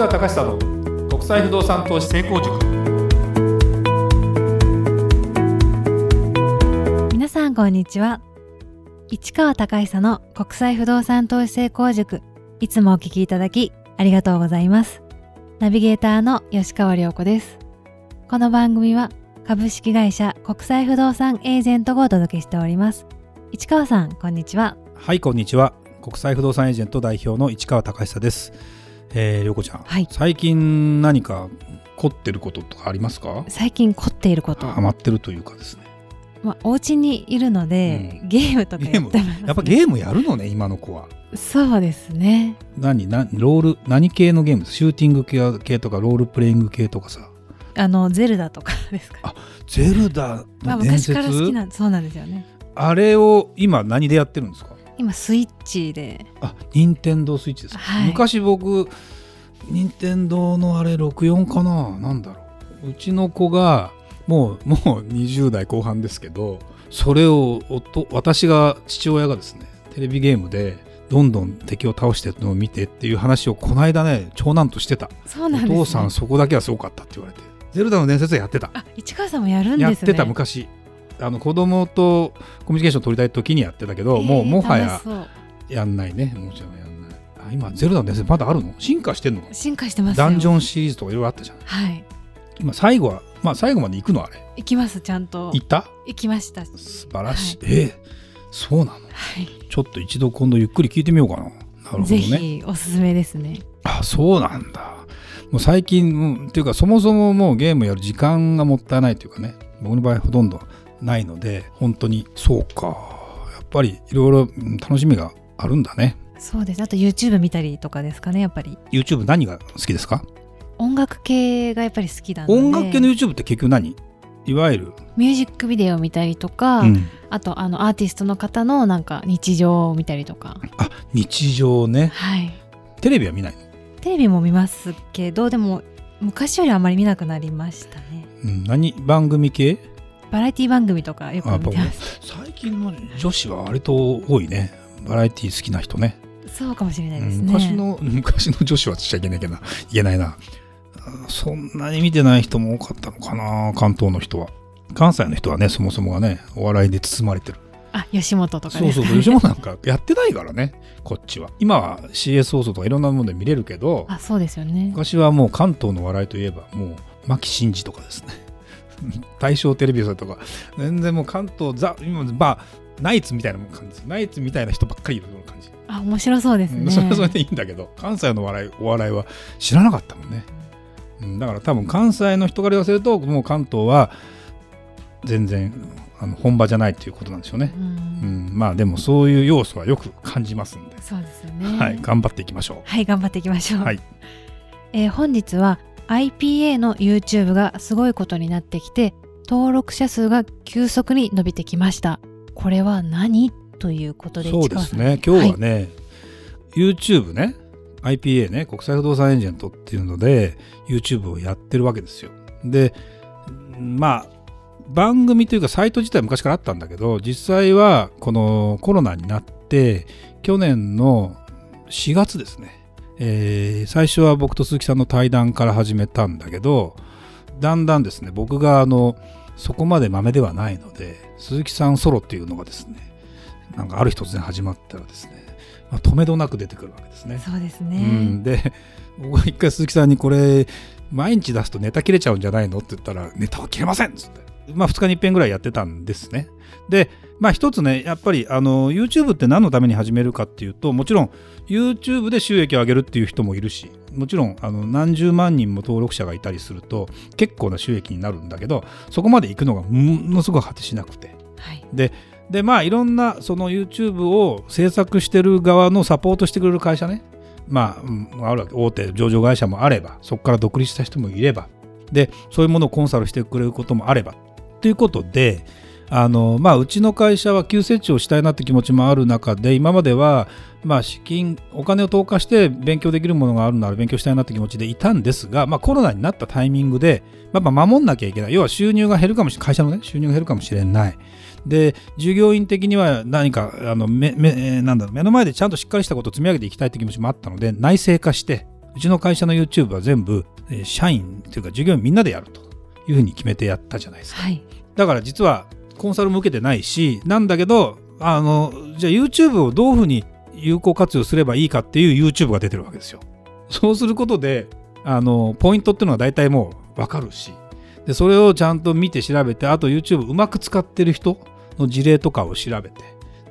川隆久の国際不動産投資成功塾。皆さんこんにちは。市川隆久の国際不動産投資成功塾。いつもお聞きいただきありがとうございます。ナビゲーターの吉川良子です。この番組は株式会社国際不動産エージェントがお届けしております。市川さんこんにちは。はいこんにちは。国際不動産エージェント代表の市川隆久ですえー、りょうこちゃん、はい。最近何か凝ってることとかありますか？最近凝っていること、ハマってるというかですね。まあ、お家にいるので、うん。ゲームとかやってます、ね、やっぱゲームやるのね今の子は。そうですね。何なロール何系のゲームシューティング系系とかロールプレイング系とかさ。あのゼルダとかですかあゼルダまあ、の伝説、昔から好きなそうなんですよね。あれを今何でやってるんですか？今スイッチで。あ任天堂スイッチですか、はい。昔僕任天堂のあれ64かな？なんだろう。うちの子がもうもう20代後半ですけどそれをおと私が父親がですねテレビゲームでどんどん敵を倒してるのを見てっていう話をこの間ね長男としてた、そうなんです、ね、お父さんそこだけはすごかったって言われてゼルダの伝説はやってた。あ市川さんもやるんですね。やってた昔あの子供とコミュニケーション取りたい時にやってたけど、もうもはややんないね。もちろんやんない。あ今ゼルダの伝説まだあるの？進化してんの進化してますよ。ダンジョンシリーズとかいろいろあったじゃんはい。今最後はまあ最後まで行くのあれ？行きますちゃんと。行った？行きました。素晴らしい、えーそうなの？はい、ちょっと一度今度ゆっくり聞いてみようかな。なるほどぜねひおすすめですね。あそうなんだ。もう最近、うんっていうかそもそももうゲームやる時間がもったいないというかね。僕の場合ほとんどないので本当にそうか。やっぱりいろいろうん楽しみがあるんだね。そうです。あと YouTube 見たりとかですかねやっぱり。YouTube 何が好きですか？音楽系がやっぱり好きなので。音楽系の YouTube って結局何？いわゆる、ミュージックビデオ見たりとか、うん。あとあのアーティストの方のなんか日常を見たりとか。あ日常ね。はい。テレビは見ないの、テレビも見ますけどでも昔よりあまり見なくなりましたね。うん、何？番組系？バラエティ番組とかよく見てます。最近の女子は割と多いね。バラエティ好きな人ね。そうかもしれないですうんね、昔の昔の女子はしちゃいけないけどいけないな。あそんなに見てない人も多かったのかな関東の人は。関西の人はねそもそもがねお笑いで包まれてる。あ吉本とかそうそうそう。吉本なんかやってないからねこっちは。今は CS 放送とかいろんなもので見れるけどあそうですよね昔はもう関東の笑いといえばもう牧真司とかですね大正テレビさんとか全然もう関東ザ今まあナイツみたいな感じ。ナイツみたいな人ばっかりいるような感じ、あ面白そうですね、うんそれはそれでいいんだけど関西の笑いお笑いは知らなかったもんね、うん、だから多分関西の人から言わせるともう関東は全然あの本場じゃないっていうことなんでしょうね、うん。うん、まあでもそういう要素はよく感じますんで、そうですよね。はい、頑張っていきましょはい頑張っていきましょう、はい。えー本日は IPA の YouTube がすごいことになってきて登録者数が急速に伸びてきました。これは何ということでうそうですね。今日はね、YouTube ね。IPA ね。国際不動産エージェントっていうので YouTube をやってるわけですよ。でまあ番組というかサイト自体は昔からあったんだけど実際はこのコロナになって去年の4月ですね、えー最初は僕と鈴木さんの対談から始めたんだけどだんだんですね僕があのそこまで豆ではないので鈴木さんソロっていうのがですねなんかある日突然始まったらですね、まあ、止めどなく出てくるわけですね。そうですうね、ん、で僕が一回鈴木さんにこれ毎日出すとネタ切れちゃうんじゃないのって言ったらネタは切れませんっつってまあ2日に1遍ぐらいやってたんですね。でまあ一つねやっぱりあの YouTube って何のために始めるかっていうともちろん YouTube で収益を上げるっていう人もいるしもちろんあの何十万人も登録者がいたりすると結構な収益になるんだけどそこまで行くのがものすごく果てしなくて。はい。でまあいろんなその YouTube を制作してる側のサポートしてくれる会社ね。まあ、うんあるわけ大手上場会社もあればそこから独立した人もいれば。でそういうものをコンサルしてくれることもあればということであのまあ、うちの会社は急成長したいなって気持ちもある中で今までは、まあ、資金お金を投下して勉強できるものがあるなら勉強したいなって気持ちでいたんですが、まあ、コロナになったタイミングでやっぱ守んなきゃいけない要は収入が減るかもしれない会社の、ね、収入が減るかもしれないで従業員的には何かあのめめなんだろう目の前でちゃんとしっかりしたことを積み上げていきたいという気持ちもあったので内製化してうちの会社の YouTube は全部、社員というか従業員みんなでやるというふうに決めてやったじゃないですか。はい。だから実はコンサルも受けてないしなんだけどあのじゃあ YouTube をどういうふうに有効活用すればいいかっていう YouTube が出てるわけですよ。そうすることであのポイントっていうのは大体もう分かるしでそれをちゃんと見て調べてあと YouTube うまく使ってる人の事例とかを調べて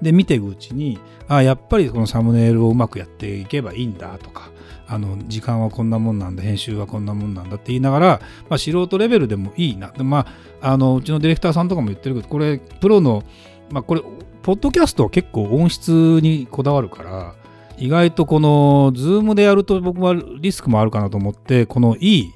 で見ていくうちにあやっぱりこのサムネイルをうまくやっていけばいいんだとかあの時間はこんなもんなんだ編集はこんなもんなんだって言いながら、まあ、素人レベルでもいいなで、まあ、あのうちのディレクターさんとかも言ってるけどこれプロの、まあ、これポッドキャストは結構音質にこだわるから意外とこのズームでやると僕はリスクもあるかなと思ってこのいい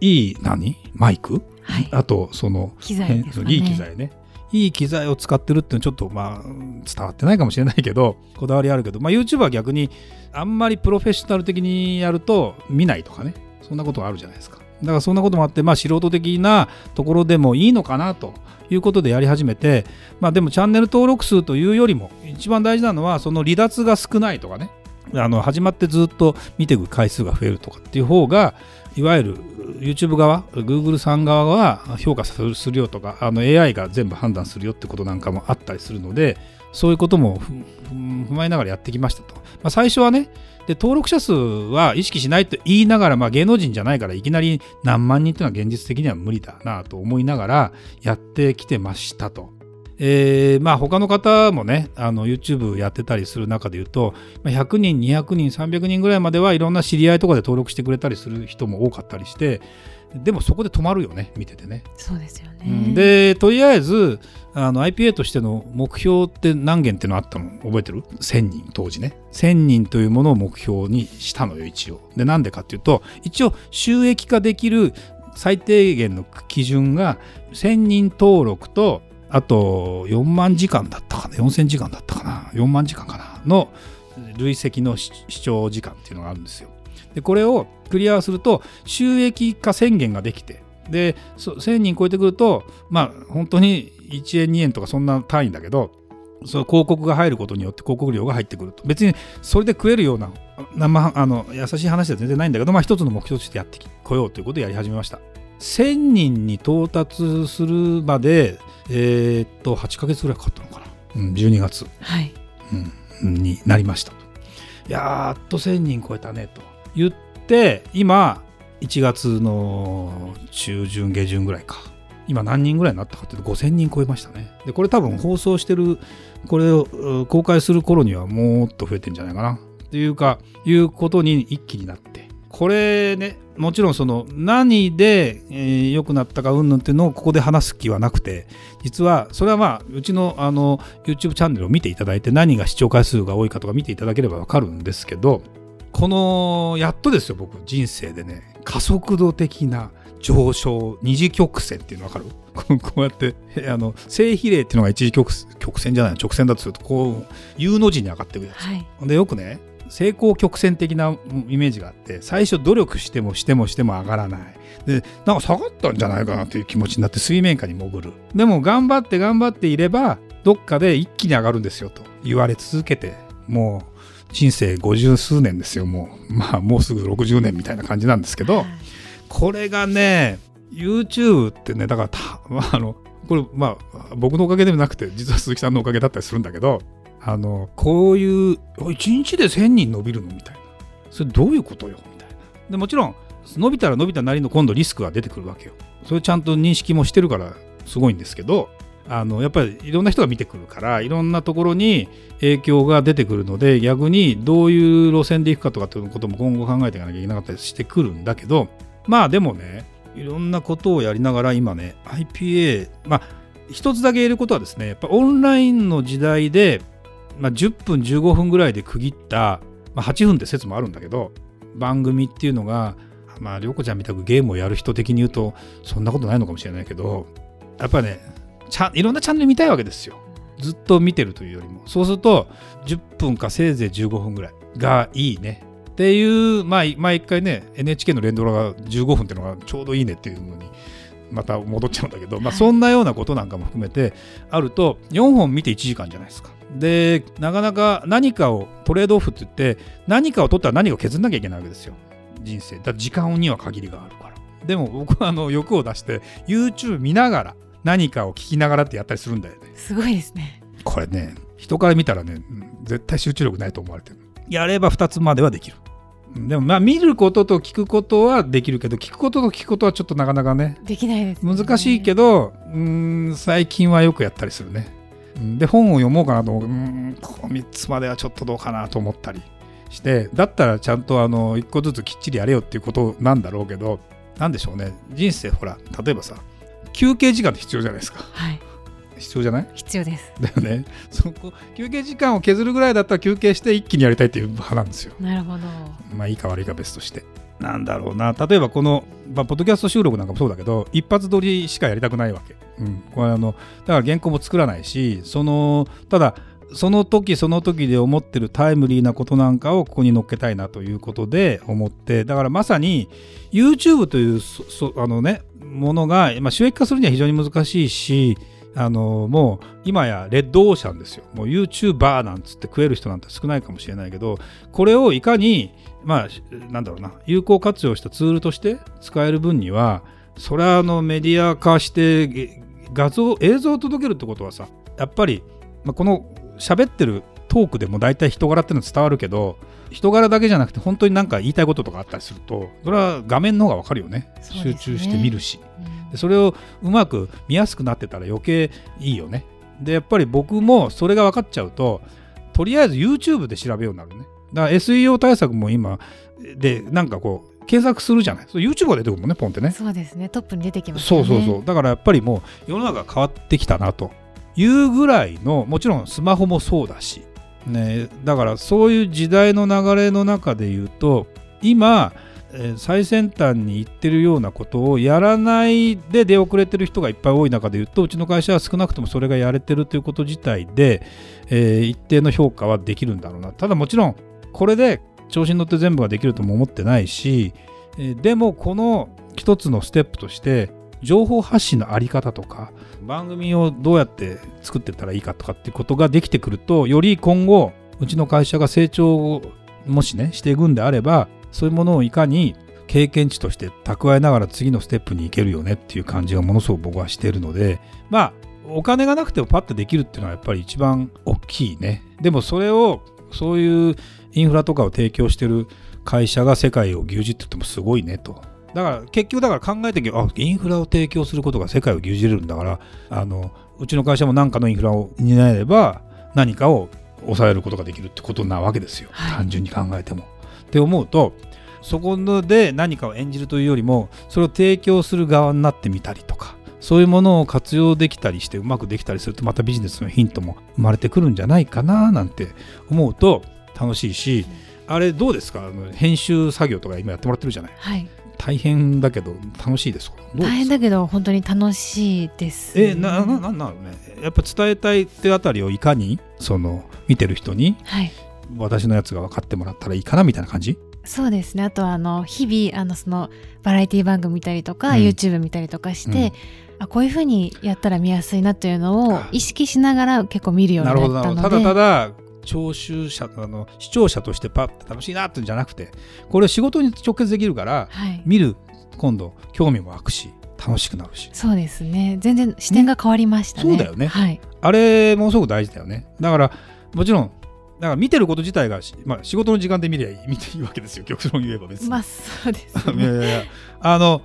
いい何？マイク？はい。あとその機材ですかね。いい機。材ねいい機材を使ってるっていうのはちょっとまあ伝わってないかもしれないけど こだわりあるけど、まあ、YouTube は逆にあんまりプロフェッショナル的にやると見ないとかね。そんなことがあるじゃないですか。だからそんなこともあってまあ素人的なところでもいいのかなということでやり始めてまあでもチャンネル登録数というよりも一番大事なのはその離脱が少ないとかね。あの始まってずっと見ていく回数が増えるとかっていう方がいわゆる YouTube 側 Google さん側は評価するよとか AI が全部判断するよってことなんかもあったりするのでそういうことも踏まえながらやってきましたと、まあ、最初はねで登録者数は意識しないと言いながら、まあ、芸能人じゃないからいきなり何万人っていうのは現実的には無理だなと思いながらやってきてましたと。えーまあ他の方もねあの YouTube やってたりする中で言うとまあ100人200人300人ぐらいまではいろんな知り合いとかで登録してくれたりする人も多かったりしてでもそこで止まるよね見ててね。そうですよね。うんでとりあえずあの IPA としての目標って何件っていうのあったの？覚えてる ?1000 人当時ね1000人というものを目標にしたのよ一応でなんでかっていうと一応収益化できる最低限の基準が1000人登録とあと4万時間だったかな。4000時間だったかな。4万時間かな。の累積の視聴時間っていうのがあるんですよ。でこれをクリアすると収益化宣言ができてで1000人超えてくるとまあ本当に1円2円とかそんな単位だけどそ広告が入ることによって広告料が入ってくると。別にそれで食えるような生あの優しい話では全然ないんだけど、まあ、一つの目標としてやってこようということでやり始めました。1000人に到達するまでえーっと8ヶ月ぐらいかかったのかな、うん、12月。はい。うんになりました。と。やっと1000人超えたねと。言って今1月の中旬下旬ぐらいか。今何人ぐらいになったかというと5000人超えましたね。でこれ多分放送してるこれをう公開する頃にはもっと増えてんじゃないかな。っていうかいうことに一気になってこれねもちろんその何で良、えー良くなったかうんぬんっていうのをここで話す気はなくて実はそれはまあうちのあの YouTube チャンネルを見ていただいて何が視聴回数が多いかとか見ていただければわかるんですけどこのやっとですよ僕人生でね加速度的な上昇二次曲線っていうの分かる？こうやってえあの正比例っていうのが一次曲曲線じゃないの直線だとするとこう U の字に上がっていくやつはい。でよくね成功曲線的なイメージがあって最初努力してもしてもしても上がらない。でなんか下がったんじゃないかなという気持ちになって水面下に潜る。でも頑張って頑張っていればどっかで一気に上がるんですよと言われ続けてもう人生50数年ですよもう。まあもうすぐ60年みたいな感じなんですけど、はい。これがね YouTube ってねだからた、まあ、あのこれまあ僕のおかげでもなくて実は鈴木さんのおかげだったりするんだけどあのこういう1日で1000人伸びるの？みたいな。それどういうことよ？みたいな。でもちろん伸びたら伸びたなりの今度リスクが出てくるわけよ。それちゃんと認識もしてるからすごいんですけどあのやっぱりいろんな人が見てくるからいろんなところに影響が出てくるので逆にどういう路線でいくかとかっていうことも今後考えていかなきゃいけなかったりしてくるんだけどまあでもねいろんなことをやりながら今ね IPA まあ一つだけ言えることはですねやっぱオンラインの時代で、まあ、10分15分ぐらいで区切った、まあ、8分って説もあるんだけど番組っていうのがまあ涼子ちゃんみたくゲームをやる人的に言うとそんなことないのかもしれないけどやっぱねちゃいろんなチャンネル見たいわけですよ。ずっと見てるというよりも。そうすると10分かせいぜい15分ぐらいがいいね。っていうまあ毎回ね NHK の連ドラが15分っていうのがちょうどいいねっていうのにまた戻っちゃうんだけど、まあ、そんなようなことなんかも含めてあると4本見て1時間じゃないですか。でなかなか何かをトレードオフって言って何かを取ったら何かを削んなきゃいけないわけですよ。人生。だ時間には限りがあるから。でも僕はあの欲を出して YouTube 見ながら何かを聞きながらってやったりするんだよね。すごいですね。これね人から見たらね絶対集中力ないと思われてる。やれば2つまではできる。でもまあ見ることと聞くことはできるけど聞くことと聞くことはちょっとなかなかねできないです、ね、難しいけどうん最近はよくやったりするねで本を読もうかなと思う。うんこの3つまではちょっとどうかなと思ったりしてだったらちゃんとあの1個ずつきっちりやれよっていうことなんだろうけど何でしょうね。人生ほら例えばさ休憩時間って必要じゃないですか。はい。必要じゃない？必要です。だよね。そこ休憩時間を削るぐらいだったら休憩して一気にやりたいっていう派なんですよ。なるほど。まあいいか悪いか別としてなんだろうな。例えばこの、まあ、ポッドキャスト収録なんかもそうだけど一発撮りしかやりたくないわけ、うん、これあのだから原稿も作らないしそのただその時その時で思ってるタイムリーなことなんかをここに載っけたいなということで思ってだからまさに YouTube というあのねものが、まあ、収益化するには非常に難しいしあのもう今やレッドオーシャンですよ。もう YouTuber なんつって食える人なんて少ないかもしれないけどこれをいかにまあなんだろうな有効活用したツールとして使える分にはそれはあのメディア化して画像映像を届けるってことはさやっぱり、まあ、この喋ってるトークでも大体人柄っていうのは伝わるけど人柄だけじゃなくて本当になんか言いたいこととかあったりするとそれは画面の方が分かるよね、ね、集中して見るし、うん、それをうまく見やすくなってたら余計いいよねでやっぱり僕もそれが分かっちゃうととりあえず YouTube で調べようになるねだから SEO 対策も今でなんかこう検索するじゃない。YouTube が出てくるもんね、ポンってね。そうですね、トップに出てきます、ね、そうそうそう。だからやっぱりもう世の中変わってきたなというぐらいの、もちろんスマホもそうだし、ね、だからそういう時代の流れの中で言うと今最先端に行ってるようなことをやらないで出遅れてる人がいっぱい多い中で言うとうちの会社は少なくともそれがやれてるということ自体で、え、一定の評価はできるんだろうな。ただもちろんこれで調子に乗って全部ができるとも思ってないし、え、でもこの一つのステップとして情報発信のあり方とか番組をどうやって作ってったらいいかとかっていうことができてくるとより今後うちの会社が成長をもしねしていくんであればそういうものをいかに経験値として蓄えながら次のステップに行けるよねっていう感じがものすごく僕はしているのでまあお金がなくてもパッとできるっていうのはやっぱり一番大きいね。でもそれをそういうインフラとかを提供してる会社が世界を牛耳って言ってもすごいねと。だから結局だから考えてみあインフラを提供することが世界を牛耳れるんだからあのうちの会社も何かのインフラを担えれば何かを抑えることができるってことなわけですよ、はい、単純に考えても。って思うとそこで何かを演じるというよりもそれを提供する側になってみたりとかそういうものを活用できたりしてうまくできたりするとまたビジネスのヒントも生まれてくるんじゃないかななんて思うと楽しいし、あれどうですか？編集作業とか今やってもらってるじゃない、はい、大変だけど楽しいですか？大変だけど本当に楽しいです、ね、えなななんだろうね？やっぱ伝えたいってあたりをいかにその見てる人に、はい、私のやつが分かってもらったらいいかなみたいな感じ？そうですね。あとはあの日々あのそのバラエティ番組見たりとか、うん、YouTube 見たりとかして、うん、あこういうふうにやったら見やすいなというのを意識しながら結構見るようになったので。ただただ聴衆者あの視聴者としてパッと楽しいなってんじゃなくてこれ仕事に直結できるから、はい、見る今度興味も湧くし楽しくなるし。そうですね。全然視点が変わりましたね、ね、そうだよね、はい、あれものすごく大事だよね。だからもちろんだから見てること自体が、まあ、仕事の時間で見りゃ 見ていいわけですよ。極論言えば別に。まあそうです、ね、いやいやあの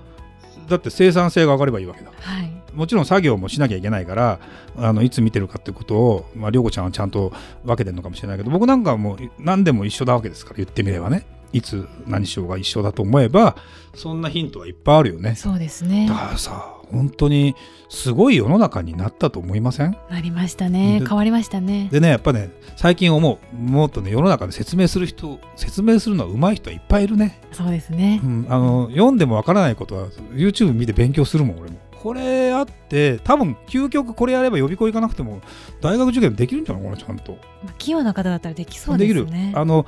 だって生産性が上がればいいわけだ、はい、もちろん作業もしなきゃいけないからあのいつ見てるかっていうことを、まあ、涼子ちゃんはちゃんと分けてるのかもしれないけど僕なんかはもう何でも一緒なわけですから言ってみればね。いつ何しようが一緒だと思えばそんなヒントはいっぱいあるよね。そうですね。だからさ本当にすごい世の中になったと思いません？なりましたね。変わりましたね。でねやっぱね最近思うもっとね世の中で説明する人説明するのは上手い人はいっぱいいるね。そうですね、うん、あの読んでもわからないことは YouTube 見て勉強するもん俺も。これあって多分究極これやれば予備校行かなくても大学受験できるんじゃないかなちゃんと、まあ、器用な方だったらできそうですね。できる。あの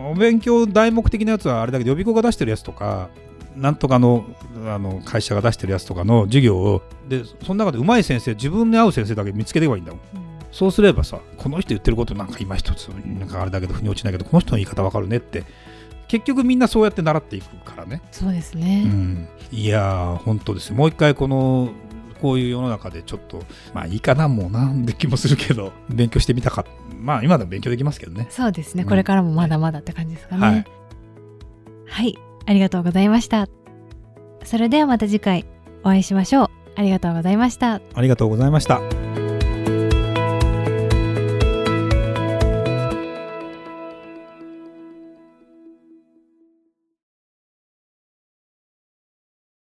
お勉強題目的なやつはあれだけど予備校が出してるやつとかなんとかのあの会社が出してるやつとかの授業をでその中で上手い先生自分に合う先生だけ見つけていけばいいんだもん、うん、そうすればさこの人言ってることなんか今一つなんかあれだけど腑に落ちないけどこの人の言い方わかるねって結局みんなそうやって習っていくからね、そうですうね。ん、いやー本当ですよ。もう一回このこういう世の中でちょっとまあいいかなもうなんで気もするけど勉強してみたかまあ今でも勉強できますけどね。そうですね。うん。これからもまだまだって感じですかね。はい。はい、ありがとうございました。それではまた次回お会いしましょう。ありがとうございました。ありがとうございました